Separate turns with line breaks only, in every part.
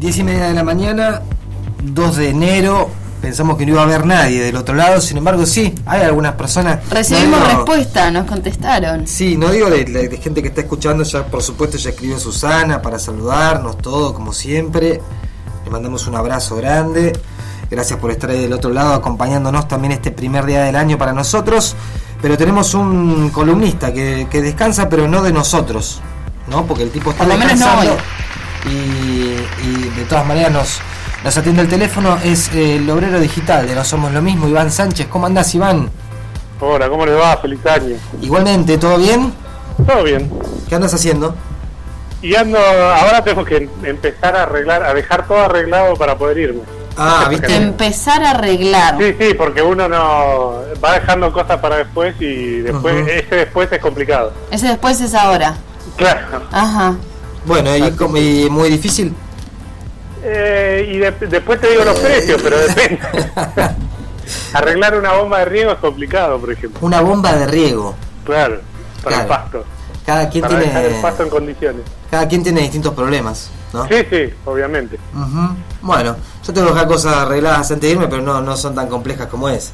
10 y media de la mañana, 2 de enero. Pensamos que no iba a haber nadie del otro lado, sin embargo, sí, hay algunas personas.
Recibimos
no digo-
respuesta, nos contestaron.
Sí, no digo de, de- de gente que está escuchando, ya por supuesto ya escribió Susana para saludarnos, todo como siempre. Le mandamos un abrazo grande. Gracias por estar ahí del otro lado acompañándonos también este primer día del año para nosotros. Pero tenemos un columnista que, que descansa, pero no de nosotros, ¿no? Porque el tipo está
Por lo menos no hoy.
y, y de todas maneras nos, nos atiende el teléfono. Es eh, el obrero digital de No Somos Lo Mismo, Iván Sánchez. ¿Cómo andás, Iván?
Hola, ¿cómo les va? Feliz año.
Igualmente, ¿todo bien?
Todo bien.
¿Qué andas haciendo?
Y ando, ahora tengo que em- empezar a arreglar, a dejar todo arreglado para poder irme.
Ah, ¿viste?
Empezar a arreglar.
Sí, sí, porque uno no va dejando cosas para después y después ese después es complicado.
Ese después es ahora.
Claro.
Ajá.
Bueno, y, y muy difícil.
Eh, y de- después te digo los precios, pero depende. Arreglar una bomba de riego es complicado, por ejemplo.
Una bomba de riego.
Claro, para el pasto.
Cada quien
Para dejar el
tiene
pasto en condiciones.
cada quien tiene distintos problemas, ¿no?
Sí, sí, obviamente.
Ujú. Bueno, yo tengo que dejar cosas arregladas antes de irme, pero no, no son tan complejas como es.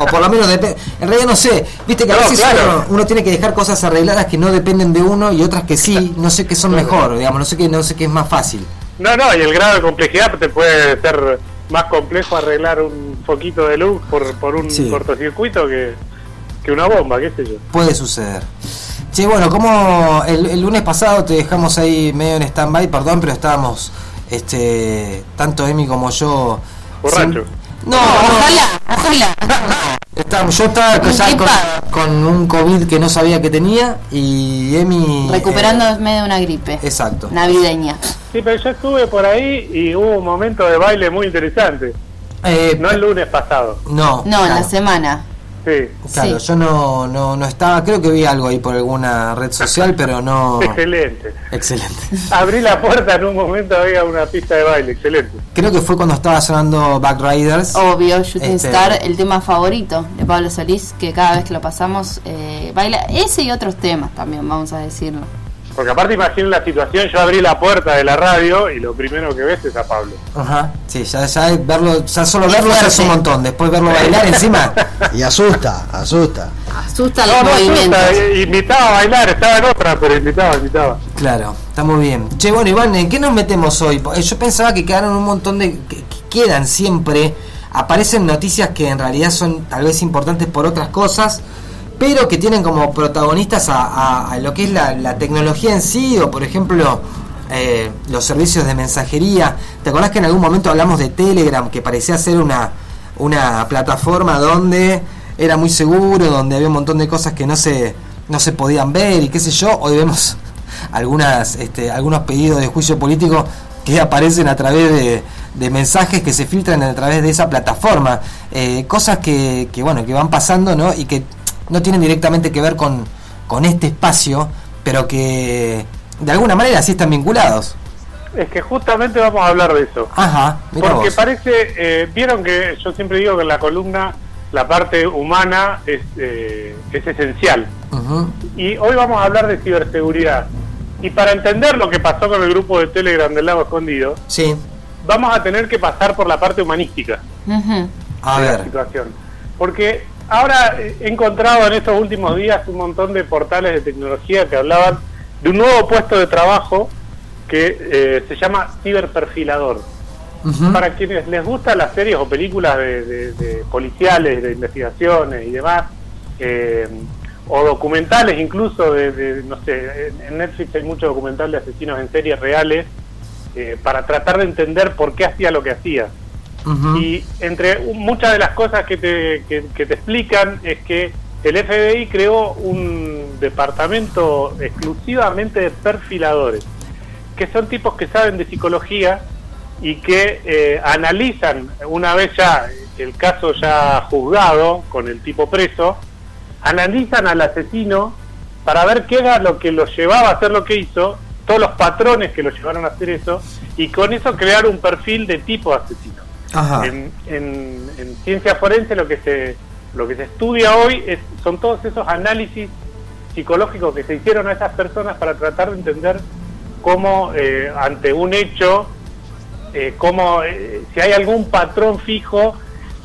O por lo menos depende. En realidad no sé. Viste que a
No,
veces
claro.
uno, uno tiene que dejar cosas arregladas que no dependen de uno y otras que sí. No sé qué son mejor, digamos. No sé qué, no sé qué es más fácil.
No, no, y el grado de complejidad te puede ser más complejo arreglar un foquito de luz por, por un
Sí.
cortocircuito que, que una bomba, qué sé yo.
Puede suceder. Che, bueno, como el, el lunes pasado te dejamos ahí medio en stand-by, perdón, pero estábamos, este, tanto Emi como yo...
Borracho.
sin- No, no,
Ojalá, ojalá.
estábamos- yo estaba con, con un COVID que no sabía que tenía y Emi...
Recuperándome de una gripe.
eh, exacto.
Navideña.
Sí, pero yo estuve por ahí y hubo un momento de baile muy interesante.
Eh,
No el lunes pasado.
no,
No, en la semana.
Sí.
claro,
sí.
yo no, no, no estaba, creo que vi algo ahí por alguna red social, pero no...
Excelente.
Excelente.
Abrí la puerta en un momento había una pista de baile, excelente.
Creo que fue cuando estaba sonando Backriders.
Obvio, Shooting
Este-
Star, el tema favorito de Pablo Solís, que cada vez que lo pasamos eh, baila ese y otros temas también, vamos a decirlo.
Porque aparte imaginen la situación, yo abrí la puerta de la radio y lo primero que ves es a Pablo.
Ajá, sí, ya, ya verlo, ya solo verlo ya es un montón. Después verlo bailar encima.
Y asusta, asusta.
Asusta
No,
los
no
movimientos.
asusta, eh, invitaba a bailar, estaba en otra, pero invitaba, invitaba.
Claro, está muy bien. Che, bueno, Iván, ¿en qué nos metemos hoy? Eh, Yo pensaba que quedaron un montón de. que, que quedan siempre. Aparecen noticias que en realidad son tal vez importantes por otras cosas, pero que tienen como protagonistas a, lo que es la, la tecnología en sí, o por ejemplo. eh, los servicios de mensajería. ¿Te acordás que en algún momento hablamos de Telegram, que parecía ser una, una plataforma donde era muy seguro, donde había un montón de cosas que no se, no se podían ver y qué sé yo? Hoy vemos algunas este, algunos pedidos de juicio político que aparecen a través de, de mensajes que se filtran a través de esa plataforma Eh, cosas que, que bueno que van pasando no y que no tienen directamente que ver con, con este espacio pero que de alguna manera sí están vinculados
Es que justamente vamos a hablar de eso.
ajá mira
Porque
vos.
parece, eh, vieron que yo siempre digo que en la columna la parte humana es, eh, es esencial. Y hoy vamos a hablar de ciberseguridad. Y para entender lo que pasó con el grupo de Telegram del Lago Escondido,
sí
vamos a tener que pasar por la parte humanística
a
de la situación. Porque ahora eh, he encontrado en estos últimos días un montón de portales de tecnología que hablaban de un nuevo puesto de trabajo que eh, se llama ciberperfilador. Para quienes les gustan las series o películas de, de- de policiales, de investigaciones y demás, eh, o documentales incluso de, de, no sé, en- en Netflix hay muchos documentales de asesinos en series reales, eh, para tratar de entender por qué hacía lo que hacía. Y entre muchas de las cosas que te, que te explican es que el FBI creó un departamento exclusivamente de perfiladores, que son tipos que saben de psicología y que eh, analizan, una vez ya el caso ya juzgado, con el tipo preso, analizan al asesino para ver qué era lo que lo llevaba a hacer lo que hizo, todos los patrones que lo llevaron a hacer eso, y con eso crear un perfil de tipo asesino. En ciencia forense lo que se lo que se estudia hoy es, son todos esos análisis psicológicos que se hicieron a esas personas para tratar de entender cómo eh, ante un hecho eh, cómo, eh, si hay algún patrón fijo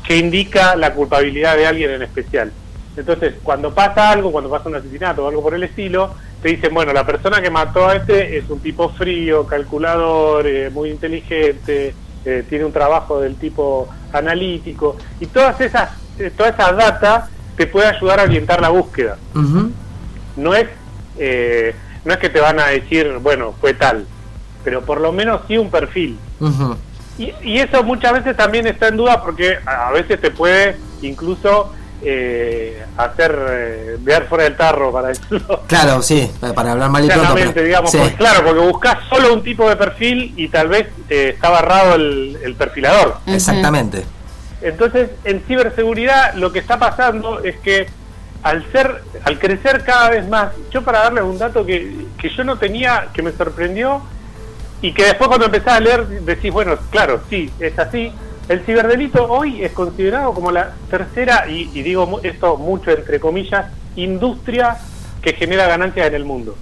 que indica la culpabilidad de alguien en especial. Entonces, cuando pasa algo, cuando pasa un asesinato o algo por el estilo, te dicen, bueno, la persona que mató a este es un tipo frío, calculador, eh, muy inteligente, eh, tiene un trabajo del tipo analítico, y todas esas, eh, toda esa data te puede ayudar a orientar la búsqueda. No es, eh, no es que te van a decir, bueno, fue tal, pero por lo menos sí un perfil. Y, y eso muchas veces también está en duda porque a veces te puede incluso eh, hacer eh, ver fuera del tarro, para decirlo
Claro, sí, para hablar mal y pronto.
claramente,
pero-
digamos.
sí.
porque, claro, porque buscas solo un tipo de perfil y tal vez eh, está barrado el, el perfilador.
Exactamente.
Entonces, en ciberseguridad lo que está pasando es que al ser, al crecer cada vez más, yo para darles un dato que, que yo no tenía, que me sorprendió, y que después cuando empezás a leer decís, bueno, claro, sí, es así. El ciberdelito hoy es considerado como la tercera, y, y digo esto mucho entre comillas, industria que genera ganancias en el mundo.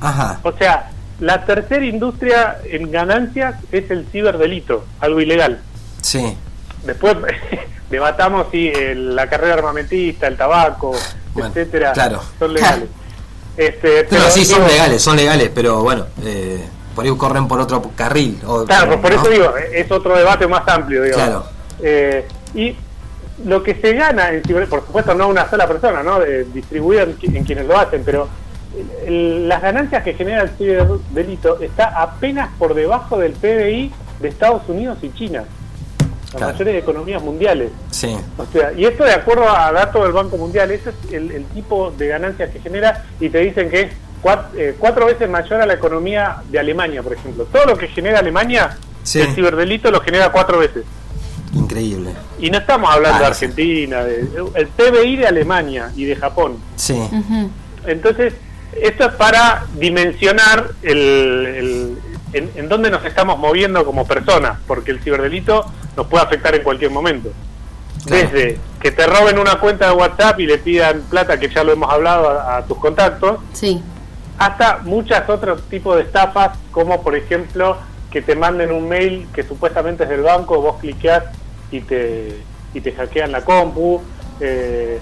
Ajá.
O sea, la tercera industria en ganancias es el ciberdelito, algo ilegal.
Sí.
Después debatamos si el- la carrera armamentista, el tabaco,
Bueno,
etcétera,
claro.
son legales. Este,
Pero sí, son legales, son legales, pero bueno, eh, por ahí corren por otro carril. o-
Claro, por
¿no?
eso digo, es otro debate más amplio, digamos.
Claro.
Eh, y lo que se gana en ciber, por supuesto no una sola persona, ¿no? Distribuido en, qui- en quienes lo hacen, pero el- las ganancias que genera el ciberdelito está apenas por debajo del PBI de Estados Unidos y China, las
Claro.
mayores economías mundiales.
Sí.
O sea, y esto de acuerdo a datos del Banco Mundial, ese es el, el tipo de ganancias que genera y te dicen que es cuat- eh, cuatro, veces mayor a la economía de Alemania, por ejemplo. Todo lo que genera Alemania,
Sí.
el ciberdelito lo genera cuatro veces.
Increíble.
Y no estamos hablando
Ah,
de
sí.
Argentina, de, el PBI de Alemania y de Japón.
Sí.
Entonces, esto es para dimensionar el, el- en, en dónde nos estamos moviendo como personas, porque el ciberdelito nos puede afectar en cualquier momento.
Claro.
Desde que te roben una cuenta de WhatsApp y le pidan plata, que ya lo hemos hablado, a, a tus contactos,
Sí.
Hasta muchos otros tipos de estafas, como por ejemplo que te manden un mail que supuestamente es del banco, vos cliqueás y te, y te hackean la compu. Eh,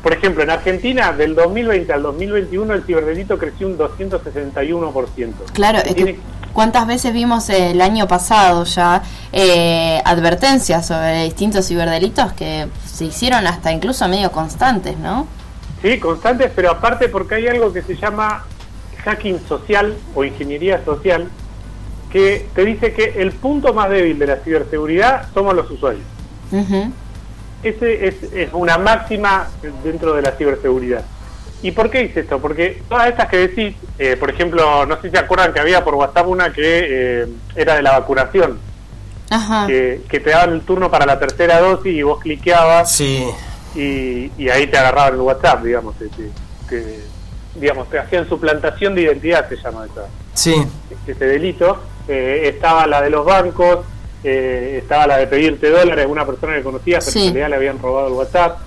por ejemplo, en Argentina, del 2020 al 2021, el ciberdelito creció un 261%.
Claro, es que ¿cuántas veces vimos el año pasado ya eh, advertencias sobre distintos ciberdelitos que se hicieron hasta incluso medio constantes, ¿no?
Sí, constantes, pero aparte porque hay algo que se llama hacking social o ingeniería social, que te dice que el punto más débil de la ciberseguridad somos los usuarios.
Ujú.
Ese es, es una máxima dentro de la ciberseguridad. ¿Y por qué dice esto? Porque todas estas que decís, eh, por ejemplo, no sé si se acuerdan que había por WhatsApp una que eh, era de la vacunación,
Ajá.
que, que te daban el turno para la tercera dosis y vos cliqueabas
Sí.
Y, y ahí te agarraban el WhatsApp, digamos, te, te- te- digamos, te hacían suplantación de identidad, se llama esa,
Sí.
ese delito. Eh, estaba la de los bancos, eh, estaba la de pedirte dólares a una persona que conocías, pero en realidad le habían robado el WhatsApp.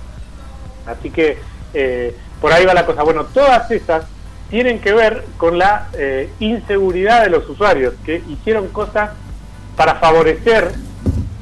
Así que eh, por ahí va la cosa. Bueno, todas esas tienen que ver con la eh, inseguridad de los usuarios, que hicieron cosas para favorecer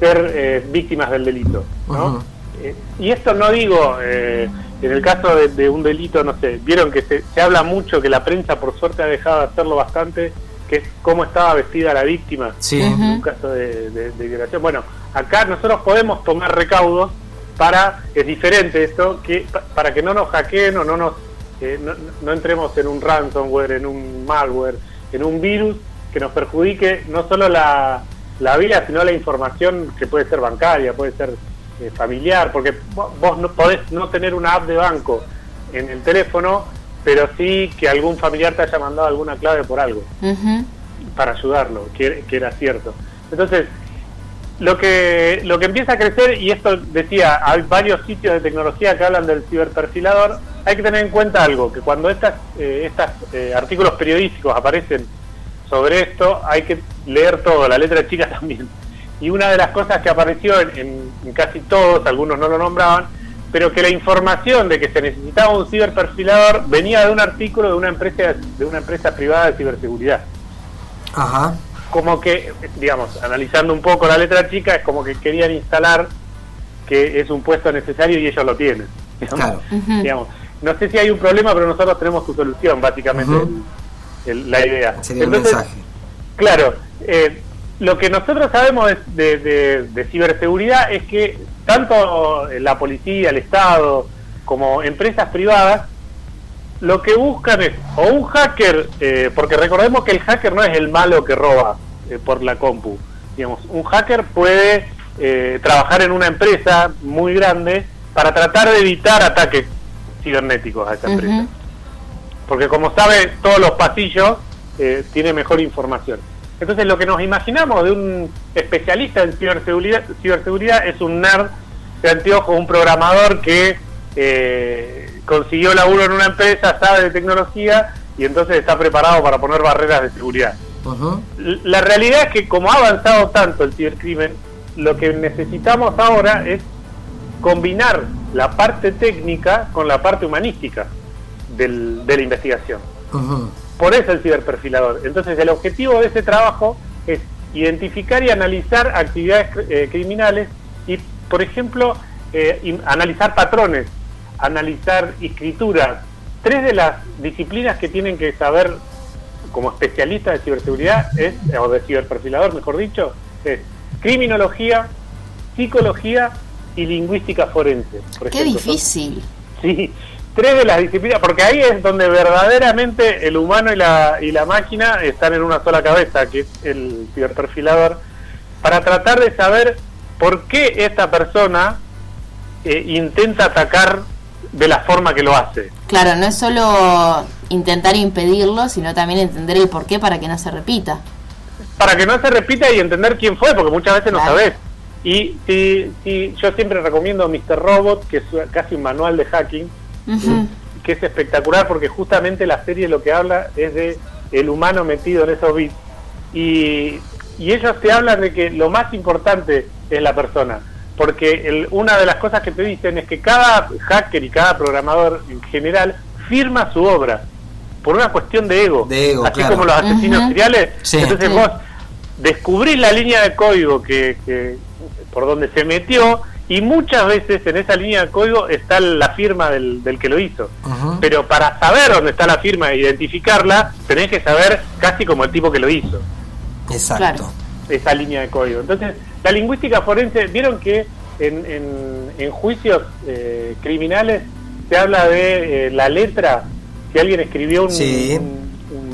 ser eh, víctimas del delito. ¿no?
Ujú.
Eh, y esto no digo, eh, en el caso de, de un delito, no sé, vieron que se, se habla mucho, que la prensa por suerte ha dejado de hacerlo bastante, que es cómo estaba vestida la víctima
Sí.
En un caso de, de- de violación. Bueno, acá nosotros podemos tomar recaudos para, es diferente esto, que pa- para que no nos hackeen o no nos eh, no, no entremos en un ransomware, en un malware, en un virus que nos perjudique no solo la, la vida, sino la información que puede ser bancaria, puede ser eh, familiar, porque vo- vos no podés no tener una app de banco en el teléfono, pero sí que algún familiar te haya mandado alguna clave por algo para ayudarlo, que, que era cierto. Entonces, lo que, lo que empieza a crecer, y esto decía, hay varios sitios de tecnología que hablan del ciberperfilador, hay que tener en cuenta algo, que cuando estas, eh, estas eh, artículos periodísticos aparecen sobre esto, hay que leer todo, la letra chica también. Y una de las cosas que apareció en, en- en casi todos, algunos no lo nombraban, pero que la información de que se necesitaba un ciberperfilador venía de un artículo de una empresa de una empresa privada de ciberseguridad.
Ajá.
como que, digamos, analizando un poco la letra chica, es como que querían instalar que es un puesto necesario y ellos lo tienen. Digamos,
Claro.
Digamos. No sé si hay un problema, pero nosotros tenemos su solución, básicamente, el- el- la idea.
Sería el
Entonces,
mensaje.
Claro, eh, lo que nosotros sabemos de, de- de- ciberseguridad es que tanto la policía, el Estado, como empresas privadas, lo que buscan es o un hacker, eh, porque recordemos que el hacker no es el malo que roba eh, por la compu. Digamos, un hacker puede eh, trabajar en una empresa muy grande para tratar de evitar ataques cibernéticos a esa empresa porque como sabe todos los pasillos, eh, tiene mejor información. Entonces lo que nos imaginamos de un especialista en ciberseguridad, ciberseguridad es un nerd de anteojos, un programador que eh, consiguió laburo en una empresa, sabe de tecnología y entonces está preparado para poner barreras de seguridad. La realidad es que como ha avanzado tanto el cibercrimen, lo que necesitamos ahora es combinar la parte técnica con la parte humanística del- de la investigación. Por eso el ciberperfilador. Entonces el objetivo de ese trabajo es identificar y analizar actividades eh, criminales y, por ejemplo, eh, analizar patrones, analizar escrituras. Tres de las disciplinas que tienen que saber como especialistas de ciberseguridad es, o de ciberperfilador, mejor dicho, es criminología, psicología y lingüística forense. por
Qué
ejemplo.
Difícil.
Sí, tres de las disciplinas, porque ahí es donde verdaderamente el humano y la, y la máquina están en una sola cabeza, que es el ciberperfilador, para tratar de saber por qué esta persona eh, intenta atacar de la forma que lo hace.
Claro, no es solo intentar impedirlo, sino también entender el porqué para que no se repita.
Para que no se repita y entender quién fue, porque muchas veces no sabes. Y si, si yo siempre recomiendo Mr. Robot, que es casi un manual de hacking, Que es espectacular porque justamente la serie lo que habla es de el humano metido en esos bits y, y ellos te hablan de que lo más importante es la persona porque el- una de las cosas que te dicen es que cada hacker y cada programador en general firma su obra por una cuestión de ego,
De ego,
así
claro.
como los asesinos
Ujú.
seriales
Sí.
entonces
Sí.
vos descubrís la línea de código que, que- por donde se metió y muchas veces en esa línea de código está la firma del, del que lo hizo. Pero para saber dónde está la firma e identificarla, tenés que saber casi como el tipo que lo hizo,
Exacto.
Claro.
esa línea de código. Entonces, la lingüística forense, vieron que en, en- en juicios eh, criminales se habla de eh, la letra, si alguien escribió un,
Sí.
un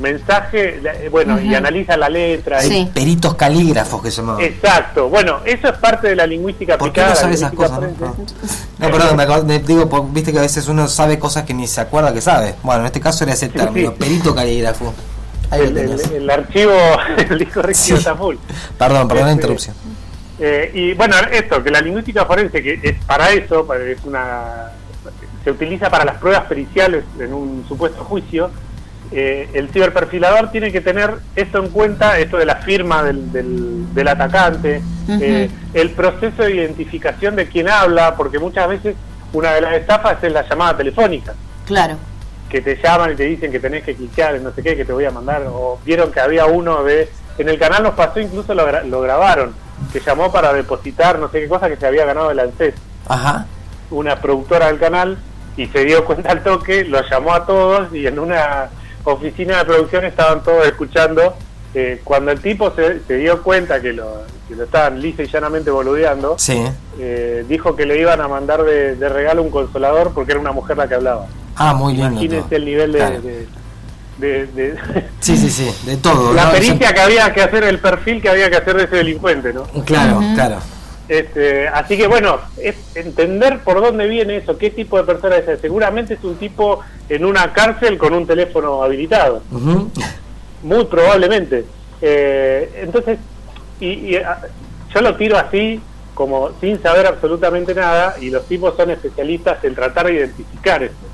mensaje, eh, bueno, y analiza la letra.
Sí.
y-
Peritos calígrafos que se llamaban.
Exacto, bueno, eso es parte de la lingüística
¿Por qué
aplicada.
no
la
sabe esas cosas? no? No, perdón, me acabo- me digo, por- viste que a veces uno sabe cosas que ni se acuerda que sabe. Bueno, en este caso era ese término,
sí.
perito calígrafo. Ahí lo
El, el-
tenés.
el archivo, el disco rígido
Sí.
está full.
Perdón, perdón la
Este,
interrupción.
Eh, y bueno, esto, que la lingüística forense, que es para eso, es una se utiliza para las pruebas periciales en un supuesto juicio, eh, el ciberperfilador tiene que tener esto en cuenta, esto de la firma del, del, del atacante, eh, el proceso de identificación de quien habla, porque muchas veces una de las estafas es la llamada telefónica
Claro.
que te llaman y te dicen que tenés que cliquear en no sé qué, que te voy a mandar, o vieron que había uno de... En el canal nos pasó, incluso lo, gra- lo grabaron, que llamó para depositar no sé qué cosa que se había ganado el ANSES,
Ajá.
una productora del canal, y se dio cuenta al toque, lo llamó a todos y en una oficina de producción estaban todos escuchando. eh, cuando el tipo se, se dio cuenta que lo, que lo estaban lisa y llanamente boludeando,
Sí.
eh, dijo que le iban a mandar de, de regalo un consolador porque era una mujer la que hablaba.
Ah, muy lindo.
Imagínense
todo.
el nivel de,
Claro.
de- de- de-
Sí, sí, sí, de todo.
la
¿no?
pericia que había que hacer, el perfil que había que hacer de ese delincuente, ¿no?
Claro, claro.
Este, así que bueno, es entender por dónde viene eso, qué tipo de persona es. Seguramente es un tipo en una cárcel con un teléfono habilitado, muy probablemente. Eh, entonces, y, y, ah, yo lo tiro así, como sin saber absolutamente nada, y los tipos son especialistas en tratar de identificar. Entonces,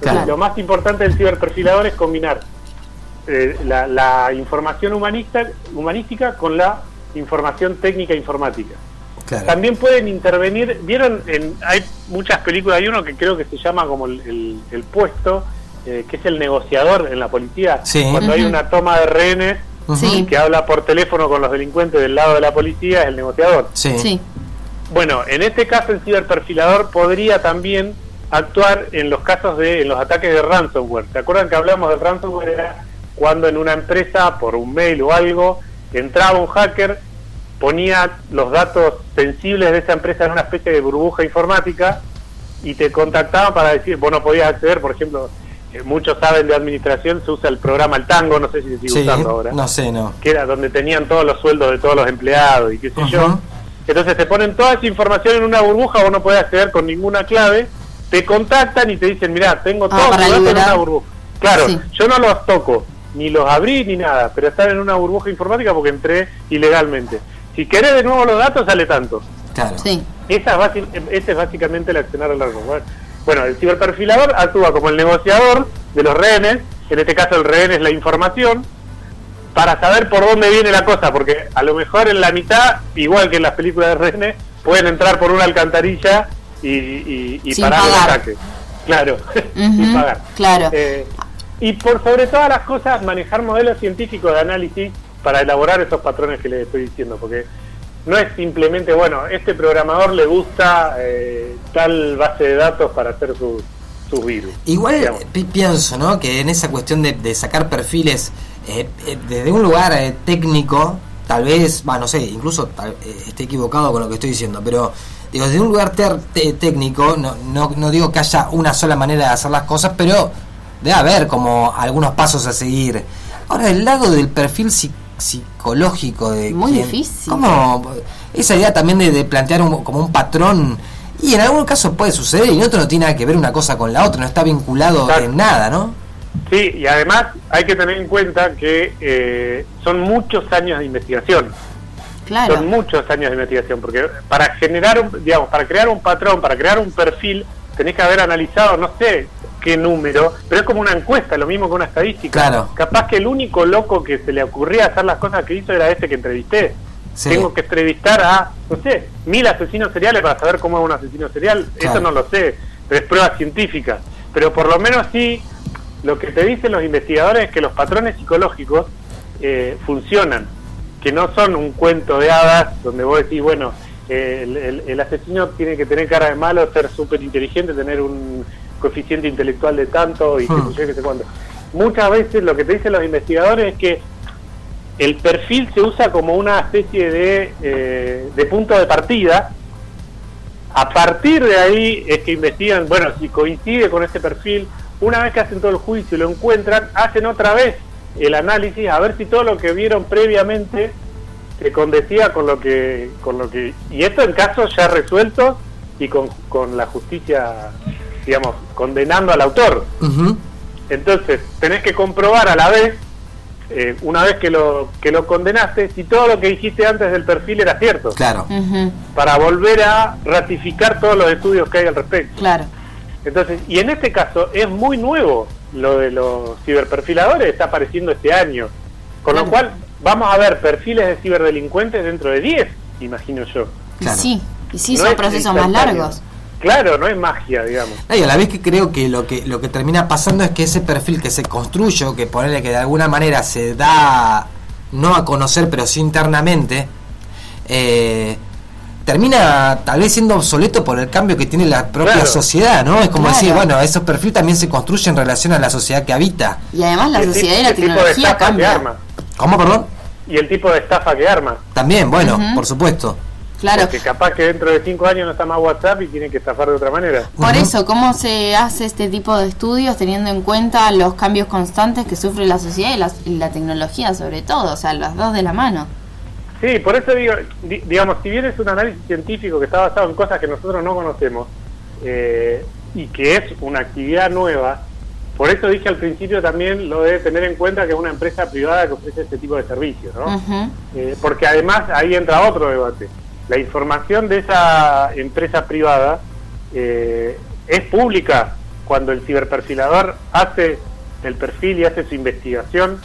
Claro.
Lo más importante del ciberperfilador es combinar eh, la, la información humanista, humanística con la información técnica informática.
Claro.
También pueden intervenir, vieron, en, hay muchas películas, hay uno que creo que se llama como el, el- el puesto, eh, que es el negociador en la policía,
Sí.
cuando hay una toma de rehenes
Sí.
que habla por teléfono con los delincuentes del lado de la policía es el negociador.
Sí.
Sí.
Bueno, en este caso el ciberperfilador podría también actuar en los casos de en los ataques de ransomware. ¿Se acuerdan que hablamos del ransomware? Era cuando en una empresa, por un mail o algo, entraba un hacker, ponía los datos sensibles de esa empresa en una especie de burbuja informática y te contactaban para decir, vos no podías acceder, por ejemplo, eh, muchos saben de administración, se usa el programa El Tango, no sé si se sigue
Sí,
usando ahora
no sé, no.
que era donde tenían todos los sueldos de todos los empleados y qué sé yo. Entonces te ponen toda esa información en una burbuja, vos no podés acceder con ninguna clave, te contactan y te dicen, mirá, tengo
Ah,
datos en una burbuja. Claro,
Sí.
yo no los toco, ni los abrí ni nada, pero están en una burbuja informática porque entré ilegalmente. Si querés de nuevo los datos, sale tanto.
Claro.
Sí.
Esa es basi- ese es básicamente el accionar al ransomware. Bueno, el ciberperfilador actúa como el negociador de los rehenes, en este caso el rehén es la información, para saber por dónde viene la cosa, porque a lo mejor en la mitad, igual que en las películas de rehenes, pueden entrar por una alcantarilla y, y, y
Sin
parar el
pagar.
ataque. Claro, sin
Ujú,
pagar.
claro.
Eh, y por sobre todas las cosas, manejar modelos científicos de análisis para elaborar esos patrones que les estoy diciendo, porque no es simplemente, bueno, este programador le gusta eh, tal base de datos para hacer sus sus virus.
Igual
digamos.
pi- pienso, ¿no? Que en esa cuestión de, de sacar perfiles eh, eh, desde un lugar eh, técnico, tal vez, va, no sé, incluso tal- esté equivocado con lo que estoy diciendo, pero digo, desde un lugar técnico, no, no, no digo que haya una sola manera de hacer las cosas, pero debe haber como algunos pasos a seguir. Ahora, del lado del perfil psi- psicológico de
Muy
quien-
difícil.
¿Cómo? Esa idea también de, de plantear un- como un patrón y en algún caso puede suceder y en otro no tiene nada que ver una cosa con la otra, no está vinculado
Claro.
en nada, ¿no?
Sí, y además hay que tener en cuenta que eh, son muchos años de investigación.
Claro.
Son muchos años de investigación, porque para generar, un, digamos, para crear un patrón, para crear un perfil, tenés que haber analizado, no sé qué número, pero es como una encuesta, lo mismo que una estadística.
Claro.
Capaz que el único loco que se le ocurría hacer las cosas que hizo era este que entrevisté.
Sí.
Tengo que entrevistar a, no sé, mil asesinos seriales para saber cómo es un asesino serial.
Claro.
Eso no lo sé, pero es prueba científica. Pero por lo menos sí, lo que te dicen los investigadores es que los patrones psicológicos eh, funcionan, que no son un cuento de hadas donde vos decís, bueno, eh, el, el- el asesino tiene que tener cara de malo, ser súper inteligente, tener un coeficiente intelectual de tanto y
Hmm.
sé yo, qué sé cuánto. Muchas veces lo que te dicen los investigadores es que el perfil se usa como una especie de, eh, de punto de partida. A partir de ahí es que investigan, bueno, si coincide con ese perfil, una vez que hacen todo el juicio y lo encuentran, hacen otra vez el análisis a ver si todo lo que vieron previamente se condecía con lo que con lo que y esto en casos ya resueltos y con, con la justicia digamos condenando al autor entonces, tenés que comprobar a la vez, eh, una vez que lo, que lo condenaste, si todo lo que dijiste antes del perfil era cierto,
Claro.
Para volver a ratificar todos los estudios que hay al respecto.
Claro.
Entonces, y en este caso es muy nuevo lo de los ciberperfiladores, está apareciendo este año, con lo cual vamos a ver perfiles de ciberdelincuentes dentro de 10, imagino yo.
Y
Claro.
sí, y sí,
No
son
es
procesos más largos.
Claro, no es magia, digamos.
Y a la vez que creo que lo que lo que termina pasando es que ese perfil que se construye o que ponerle que de alguna manera se da no a conocer pero sí internamente eh, termina tal vez siendo obsoleto por el cambio que tiene la propia
Claro.
sociedad, ¿no? Es como
Claro.
decir, bueno, esos perfiles también se construyen en relación a la sociedad que habita.
Y además la
El
sociedad y la
el tipo de
tecnología
estafa que
cambian.
arma.
¿Cómo, perdón?
Y el tipo de estafa que arma.
También, bueno, por supuesto.
Claro.
Porque capaz que dentro de cinco años no está más WhatsApp y tiene que estafar de otra manera.
Por eso, ¿cómo se hace este tipo de estudios teniendo en cuenta los cambios constantes que sufre la sociedad y la, y la tecnología sobre todo? O sea, las dos de la mano.
Sí, por eso digo, di- digamos, si bien es un análisis científico que está basado en cosas que nosotros no conocemos eh, y que es una actividad nueva, por eso dije al principio también lo de tener en cuenta que es una empresa privada que ofrece este tipo de servicios, ¿no? Eh, porque además ahí entra otro debate. La información de esa empresa privada eh, es pública cuando el ciberperfilador hace el perfil y hace su investigación,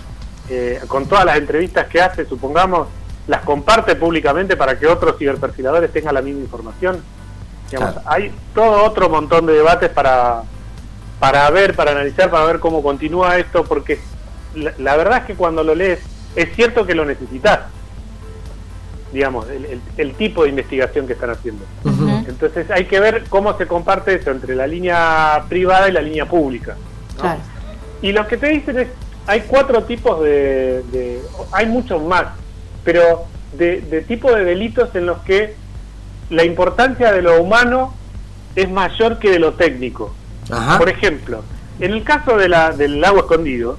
eh, con todas las entrevistas que hace, supongamos, las comparte públicamente para que otros ciberperfiladores tengan la misma información. Digamos,
Claro.
Hay todo otro montón de debates para, para ver, para analizar, para ver cómo continúa esto, porque la, la verdad es que cuando lo lees es cierto que lo necesitas. Digamos, el, el- el tipo de investigación que están haciendo. Entonces hay que ver cómo se comparte eso entre la línea privada y la línea pública. ¿no?
Claro.
Y lo que te dicen es, hay cuatro tipos de, de- hay muchos más, pero de, de tipo de delitos en los que la importancia de lo humano es mayor que de lo técnico.
Ajá.
Por ejemplo, en el caso de la, del lago escondido,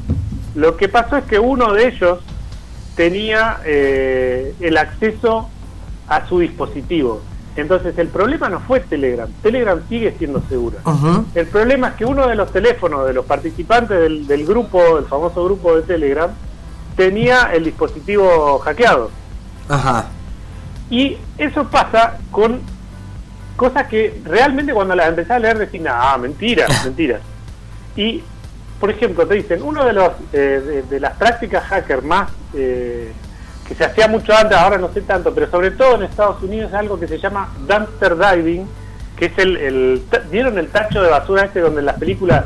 lo que pasó es que uno de ellos tenía eh, el acceso a su dispositivo. Entonces el problema no fue Telegram, Telegram sigue siendo segura. El problema es que uno de los teléfonos de los participantes del, del grupo, el famoso grupo de Telegram, tenía el dispositivo hackeado.
Ajá.
Y eso pasa con cosas que realmente cuando las empezás a leer decís, ah, mentiras, mentiras. Y, por ejemplo, te dicen, uno de los eh, de, de las prácticas hacker más eh, que se hacía mucho antes, ahora no sé tanto, pero sobre todo en Estados Unidos es algo que se llama dumpster diving, que es el, el ¿vieron el tacho de basura este donde en las películas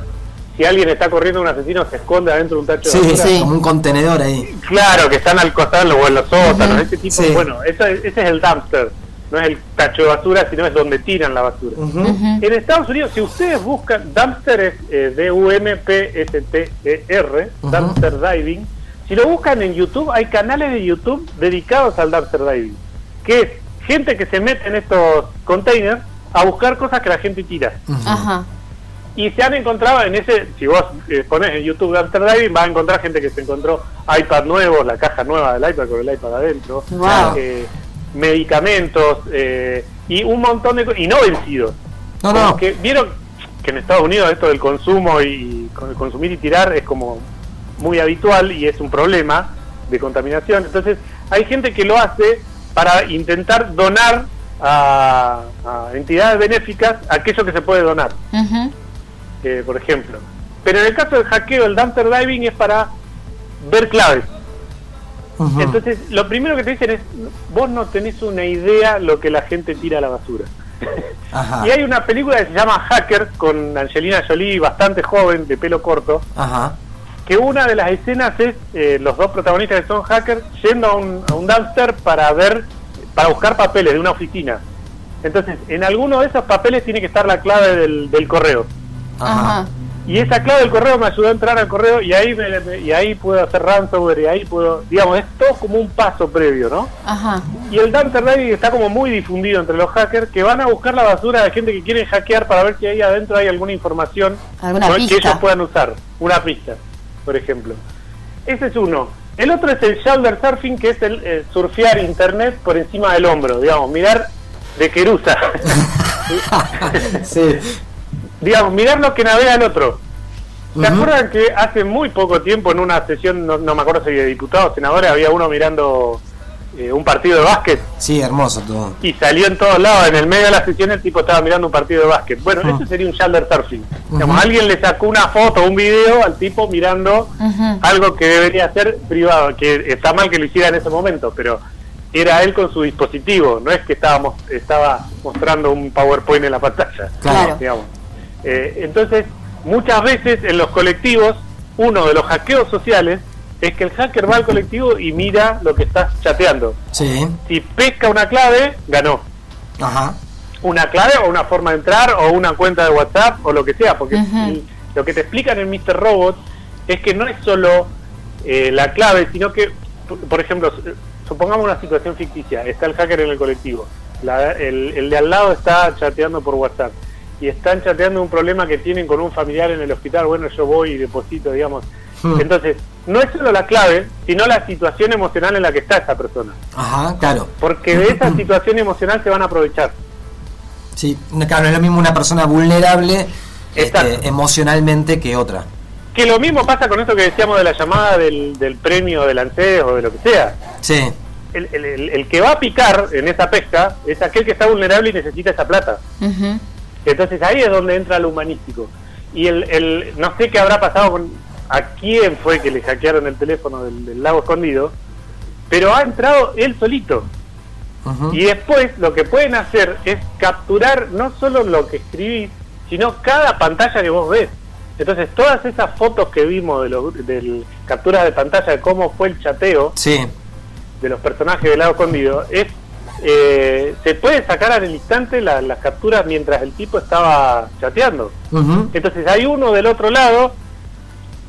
si alguien está corriendo un asesino se esconde adentro de un tacho de basura?
sí, como un contenedor ahí.
Claro, que están al costado o en los sótanos,
Ujú.
ese tipo.
Sí.
Bueno, eso es- ese es el dumpster, no es el tacho de basura, sino es donde tiran la basura. En Estados Unidos, si ustedes buscan, dumpster es eh, D-U-M-P-S-T-E-R, dumpster diving. Si lo buscan en YouTube, hay canales de YouTube dedicados al dumpster diving, que es gente que se mete en estos containers a buscar cosas que la gente tira.
Ajá.
Y se han encontrado en ese, si vos eh, pones en YouTube Dumpster Diving, vas a encontrar gente que se encontró iPad nuevos, la caja nueva del iPad con el iPad adentro,
Wow.
eh, medicamentos eh, y un montón de cosas, y no vencidos.
No,
Como
no.
Que, Vieron que en Estados Unidos esto del consumo y con- consumir y tirar es como muy habitual y es un problema de contaminación. Entonces hay gente que lo hace para intentar donar a, a entidades benéficas aquello que se puede donar eh, por ejemplo. Pero en el caso del hackeo, el dumpster diving es para ver claves. Entonces, lo primero que te dicen es, vos no tenés una idea lo que la gente tira a la basura.
Ajá.
Y hay una película que se llama Hacker con Angelina Jolie, bastante joven, de pelo corto,
Ajá.
que una de las escenas es eh, los dos protagonistas que son hackers yendo a un, a un dumpster para ver, para buscar papeles de una oficina. Entonces, en alguno de esos papeles tiene que estar la clave del, del correo.
Ajá.
Y esa clave del correo me ayudó a entrar al correo y ahí me- me- y ahí puedo hacer ransomware y ahí puedo, digamos, es todo como un paso previo, ¿no?
Ajá.
Y el dumpster diving está como muy difundido entre los hackers que van a buscar la basura de gente que quiere hackear para ver si ahí adentro hay alguna información
Alguna
¿no? que ellos puedan usar, una pista, por ejemplo. Ese es uno. El otro es el shoulder surfing, que es el eh, surfear internet por encima del hombro, digamos, mirar de querusa.
sí.
Digamos, mirar lo que navega el otro. ¿Se acuerdan que hace muy poco tiempo en una sesión, no, no me acuerdo si de diputados o senadores, había uno mirando eh, un partido de básquet
Sí, hermoso todo.
y salió en todos lados, en el medio de la sesión el tipo estaba mirando un partido de básquet. Bueno, eso sería un shoulder surfing. Digamos, alguien le sacó una foto, un video al tipo mirando algo que debería ser privado, que está mal que lo hiciera en ese momento, pero era él con su dispositivo, no es que estábamos, estaba mostrando un PowerPoint en la pantalla
Claro.
digamos. Eh, entonces, muchas veces en los colectivos, uno de los hackeos sociales es que el hacker va al colectivo y mira lo que estás chateando.
Sí.
Si pesca una clave, ganó.
Ajá.
Una clave o una forma de entrar o una cuenta de WhatsApp o lo que sea, porque lo que te explican en Mr. Robot es que no es solo eh, la clave, sino que, por, ejemplo, supongamos una situación ficticia, está el hacker en el colectivo, la- el, el de al lado está chateando por WhatsApp y están chateando un problema que tienen con un familiar en el hospital, bueno, yo voy y deposito, digamos.
Hmm.
Entonces, no es solo la clave, sino la situación emocional en la que está esa persona,
Ajá, claro.
porque de esa situación emocional se van a aprovechar.
Sí, no, claro, no es lo mismo una persona vulnerable
Exacto.
este, emocionalmente que otra.
Que lo mismo pasa con esto que decíamos de la llamada del, del premio del ANSES o de lo que sea.
Sí.
El, el- el- el que va a picar en esa pesca es aquel que está vulnerable y necesita esa plata.
Ujú.
Entonces ahí es donde entra lo humanístico. Y el, el no sé qué habrá pasado con a quién fue que le hackearon el teléfono del, del lago escondido, pero ha entrado él solito. Y después lo que pueden hacer es capturar no solo lo que escribís, sino cada pantalla que vos ves. Entonces, todas esas fotos que vimos de los del capturas de pantalla de cómo fue el chateo
Sí.
de los personajes del lado escondido, es eh, se puede sacar al instante la- las capturas mientras el tipo estaba chateando. Entonces, hay uno del otro lado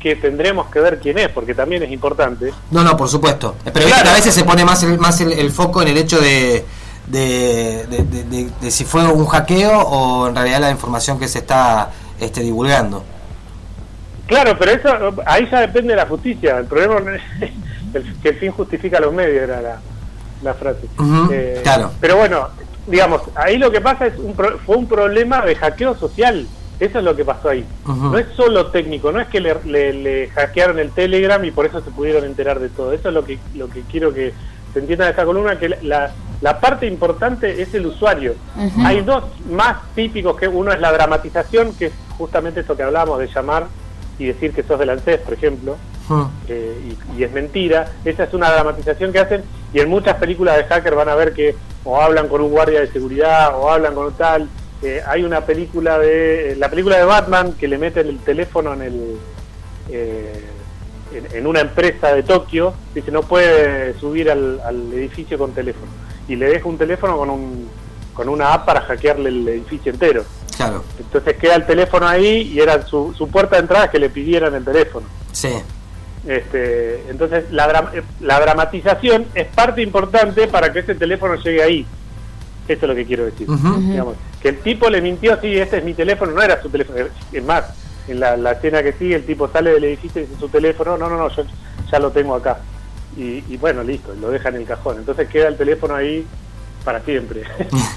que tendremos que ver quién es, porque también es importante.
No, no, por supuesto. Pero
Claro.
a veces se pone más el, más el, el foco en el hecho de de, si fue un hackeo o en realidad la información que se está este, divulgando.
Claro, pero eso ahí ya depende de la justicia. El problema no es el, que el fin justifica los medios, era la, la frase. Eh,
claro.
Pero bueno, digamos, ahí lo que pasa es un pro- fue un problema de hackeo social. Eso es lo que pasó ahí. No es solo técnico, no es que le, le- le hackearon el Telegram y por eso se pudieron enterar de todo. Eso es lo que lo que quiero que se entienda de esta columna, que la, la parte importante es el usuario. Hay dos más típicos, que uno es la dramatización, que es justamente esto que hablábamos de llamar y decir que sos del ANSES, por ejemplo,
Ujú.
eh, y, y es mentira. Esa es una dramatización que hacen y en muchas películas de hacker van a ver que o hablan con un guardia de seguridad o hablan con tal. Eh, hay una película de la película de Batman que le meten el teléfono en el eh, en, en una empresa de Tokio dice no puede subir al, al edificio con teléfono y le deja un teléfono con un con una app para hackearle el edificio entero
Claro,
entonces queda el teléfono ahí y era su, su puerta de entrada que le pidieran el teléfono
sí.
Este, entonces la, dra- eh, la dramatización es parte importante para que ese teléfono llegue ahí. Eso es lo que quiero decir. Digamos, que el tipo le mintió, sí, este es mi teléfono, no era su teléfono. Es más, en la, la escena que sigue, el tipo sale del edificio y dice su teléfono, no, no, no, yo ya lo tengo acá. Y, y bueno, listo, lo deja en el cajón. Entonces queda el teléfono ahí para siempre.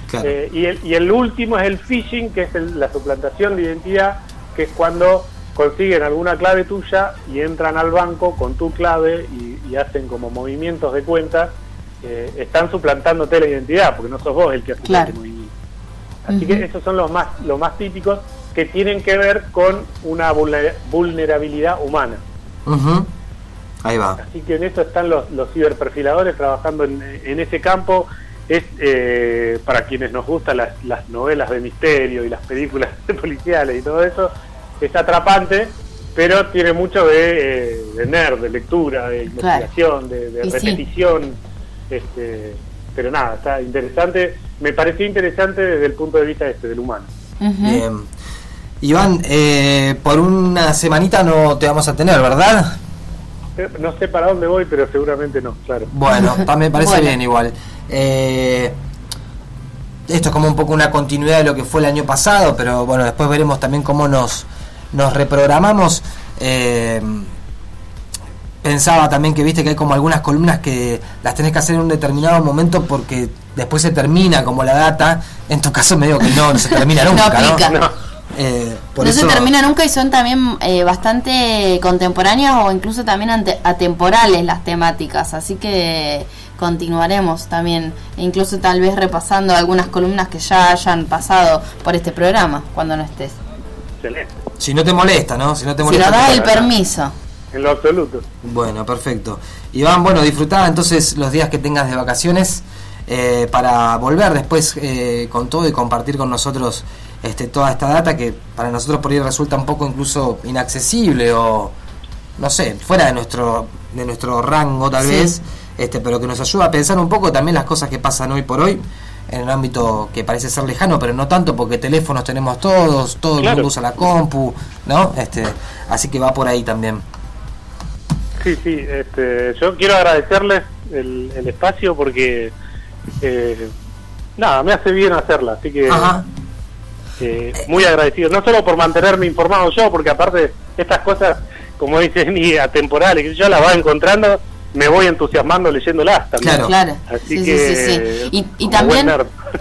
Claro.
Eh, y, el, y el último es el phishing, que es el- la suplantación de identidad, que es cuando consiguen alguna clave tuya y entran al banco con tu clave y, y hacen como movimientos de cuenta. eh, están suplantándote la identidad, porque no sos vos el que hace
Claro.
ese movimiento. Así que esos son los más, los más típicos que tienen que ver con una vulner- vulnerabilidad humana.
Ahí va.
Así que en eso están los, los ciberperfiladores trabajando en, en ese campo. Es eh, para quienes nos gustan las, las novelas de misterio y las películas policiales y todo eso, es atrapante, pero tiene mucho de, eh, de nerd, de lectura, de investigación, de, de
Y sí.
repetición. Este, pero nada, está interesante. Me pareció interesante desde el punto de vista este del humano.
Bien. Iván, eh, por una semanita no te vamos a tener, ¿verdad?
Eh, No sé para dónde voy, pero seguramente no, claro.
Bueno, pa- me parece
Bueno.
bien igual. Eh, esto es como un poco una continuidad de lo que fue el año pasado, pero bueno, después veremos también cómo nos, nos reprogramamos. Eh, pensaba también que viste que hay como algunas columnas que las tenés que hacer en un determinado momento porque después se termina como la data. En tu caso me digo que no, no se termina nunca, ¿no?
aplica.
No.
Eh, por
no
eso,
se termina nunca y son también eh, bastante contemporáneas o incluso también ante- atemporales las temáticas, así que continuaremos también, e incluso tal vez repasando algunas columnas que ya hayan pasado por este programa cuando no estés.
Excelente.
Si no te molesta, ¿no? Si no te
Si
molesta.
nos das
te-
el permiso.
En lo absoluto.
Bueno, perfecto. Iván, bueno, disfrutá entonces los días que tengas de vacaciones eh, para volver después eh, con todo y compartir con nosotros este, toda esta data que para nosotros por ahí resulta un poco incluso inaccesible o no sé, fuera de nuestro de nuestro rango tal
Sí.
vez, este, pero que nos ayuda a pensar un poco también las cosas que pasan hoy por hoy en un ámbito que parece ser lejano, pero no tanto porque teléfonos tenemos todos, todo el mundo usa la compu, ¿no? Este, así que va por ahí también.
Sí, sí, este, yo quiero agradecerles el, el espacio porque, eh, nada, me hace bien hacerla, así que eh, muy agradecido, no solo por mantenerme informado yo, porque aparte estas cosas, como dicen, y atemporales, yo las va encontrando, me voy entusiasmando leyéndolas también.
Claro.
Claro,
Así
sí,
que,
sí, sí, sí. Y, y también,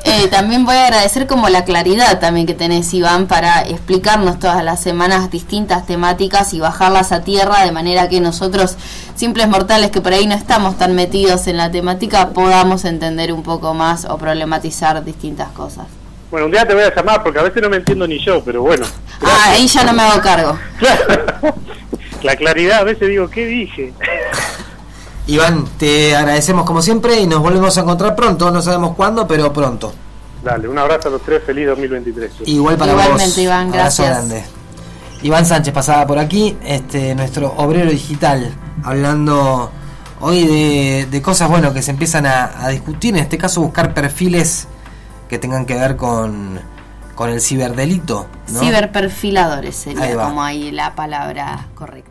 eh, también voy a agradecer como la claridad también que tenés, Iván, para explicarnos todas las semanas distintas temáticas y bajarlas a tierra de manera que nosotros, simples mortales que por ahí no estamos tan metidos en la temática, podamos entender un poco más o problematizar distintas cosas.
Bueno, un día te voy a llamar porque a veces no me entiendo ni yo, pero bueno.
Ah, ahí ya no me hago cargo.
Claro. La claridad, a veces digo, ¿qué dije?
Iván, te agradecemos como siempre y nos volvemos a encontrar pronto, no sabemos cuándo, pero pronto.
Dale, un abrazo a los tres, feliz 2023.
Igual para
Igualmente,
vos.
Iván,
Abrazo
gracias.
grande. Iván Sánchez pasaba por aquí, este nuestro obrero digital, hablando hoy de, de cosas bueno que se empiezan a, a discutir, en este caso buscar perfiles que tengan que ver con, con el ciberdelito. ¿no?
Ciberperfiladores sería como ahí la palabra correcta.